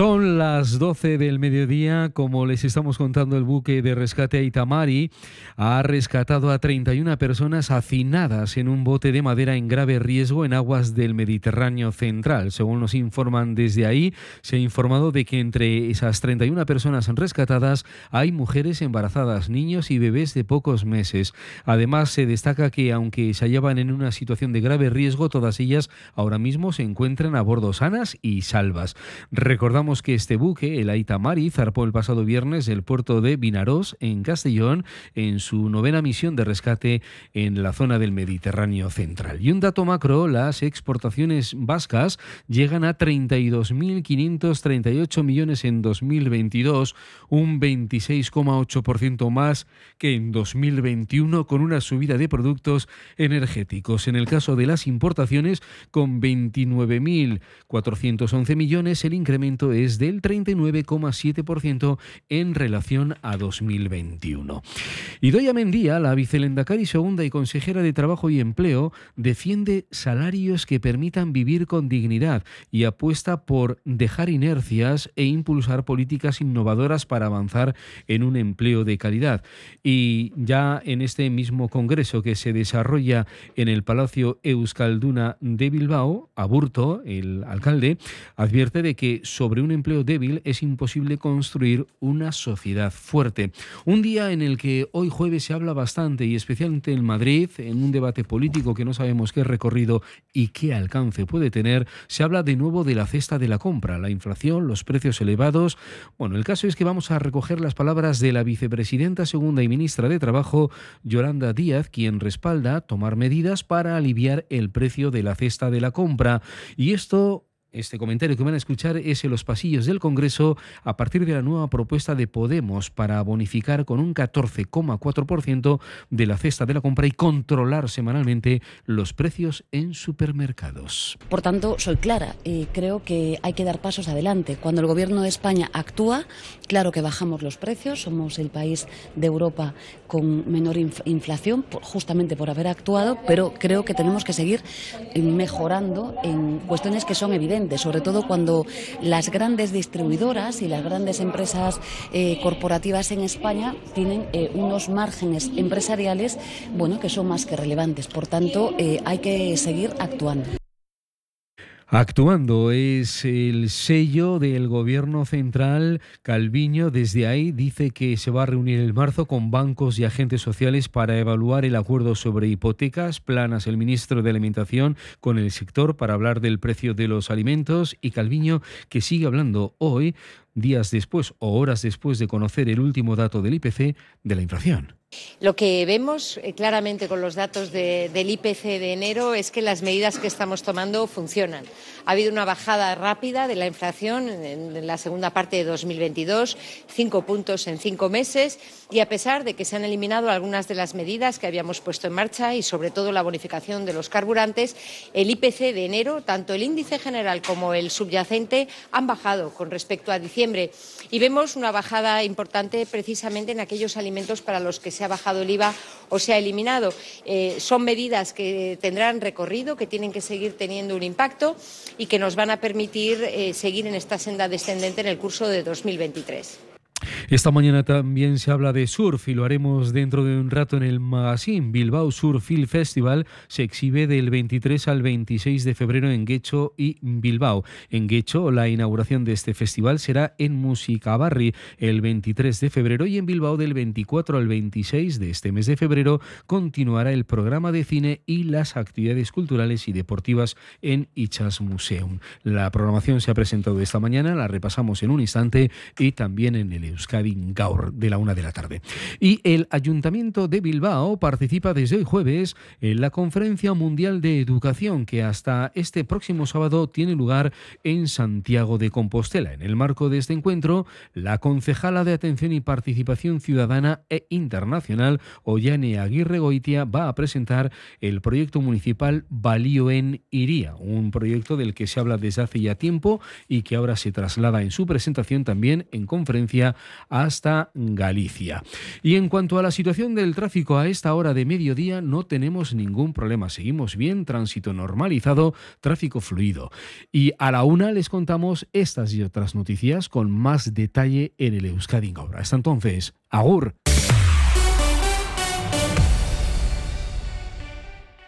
Son las 12 del mediodía, como les estamos contando, el buque de rescate Itamari ha rescatado a 31 personas hacinadas en un bote de madera en grave riesgo en aguas del Mediterráneo central. Según nos informan desde ahí, se ha informado de que entre esas 31 personas rescatadas hay mujeres embarazadas, niños y bebés de pocos meses. Además, se destaca que aunque se hallaban en una situación de grave riesgo, todas ellas ahora mismo se encuentran a bordo sanas y salvas. Recordamos que este buque, el Aitamari, zarpó el pasado viernes del puerto de Vinarós, en Castellón, en su novena misión de rescate en la zona del Mediterráneo central. Y un dato macro, las exportaciones vascas llegan a 32.538 millones en 2022, un 26,8% más que en 2021, con una subida de productos energéticos. En el caso de las importaciones, con 29.411 millones, el incremento es del 39,7% en relación a 2021. Idoia Mendía, la vicelendacari segunda y consejera de Trabajo y Empleo, defiende salarios que permitan vivir con dignidad y apuesta por dejar inercias e impulsar políticas innovadoras para avanzar en un empleo de calidad. Y ya en este mismo congreso que se desarrolla en el Palacio Euskalduna de Bilbao, Aburto, el alcalde, advierte de que sobre un empleo débil es imposible construir una sociedad fuerte. Un día en el que hoy jueves se habla bastante y especialmente en Madrid, en un debate político que no sabemos qué recorrido y qué alcance puede tener, se habla de nuevo de la cesta de la compra, la inflación, los precios elevados. Bueno, el caso es que vamos a recoger las palabras de la vicepresidenta segunda y ministra de Trabajo, Yolanda Díaz, quien respalda tomar medidas para aliviar el precio de la cesta de la compra. Y esto este comentario que van a escuchar es en los pasillos del Congreso a partir de la nueva propuesta de Podemos para bonificar con un 14,4% de la cesta de la compra y controlar semanalmente los precios en supermercados. Por tanto, soy clara y creo que hay que dar pasos adelante. Cuando el Gobierno de España actúa, claro que bajamos los precios, somos el país de Europa con menor inflación, justamente por haber actuado, pero creo que tenemos que seguir mejorando en cuestiones que son evidentes sobre todo cuando las grandes distribuidoras y las grandes empresas eh, corporativas en España tienen eh, unos márgenes empresariales bueno, que son más que relevantes. Por tanto, eh, hay que seguir actuando. Actuando es el sello del gobierno central. Calviño desde ahí dice que se va a reunir en marzo con bancos y agentes sociales para evaluar el acuerdo sobre hipotecas. Planas el ministro de Alimentación con el sector para hablar del precio de los alimentos y Calviño que sigue hablando hoy, días después o horas después de conocer el último dato del IPC de la inflación. Lo que vemos eh, claramente con los datos del IPC de enero es que las medidas que estamos tomando funcionan. Ha habido una bajada rápida de la inflación en la segunda parte de 2022, cinco puntos en cinco meses, y a pesar de que se han eliminado algunas de las medidas que habíamos puesto en marcha y sobre todo la bonificación de los carburantes, el IPC de enero, tanto el índice general como el subyacente, han bajado con respecto a diciembre. Y vemos una bajada importante precisamente en aquellos alimentos para los que se se ha bajado el IVA o se ha eliminado. Eh, son medidas que tendrán recorrido, que tienen que seguir teniendo un impacto y que nos van a permitir eh, seguir en esta senda descendente en el curso de 2023. Esta mañana también se habla de surf y lo haremos dentro de un rato en el magazine. Bilbao Surf Film Festival se exhibe del 23 al 26 de febrero en Guecho y Bilbao. En Guecho, la inauguración de este festival será en Musicabarri el 23 de febrero y en Bilbao del 24 al 26 de este mes de febrero continuará el programa de cine y las actividades culturales y deportivas en Ichas Museum. La programación se ha presentado esta mañana, la repasamos en un instante y también en el Euskadi De la una de la tarde. Y el Ayuntamiento de Bilbao participa desde hoy jueves en la Conferencia Mundial de Educación que hasta este próximo sábado tiene lugar en Santiago de Compostela. En el marco de este encuentro, la concejala de Atención y Participación Ciudadana e Internacional, Ollane Aguirre Goitia, va a presentar el proyecto municipal Balío en Iría, un proyecto del que se habla desde hace ya tiempo y que ahora se traslada en su presentación también en conferencia hasta Galicia. Y en cuanto a la situación del tráfico a esta hora de mediodía, no tenemos ningún problema. Seguimos bien, tránsito normalizado, tráfico fluido. Y a la una les contamos estas y otras noticias con más detalle en el Euskadi Hasta entonces, agur.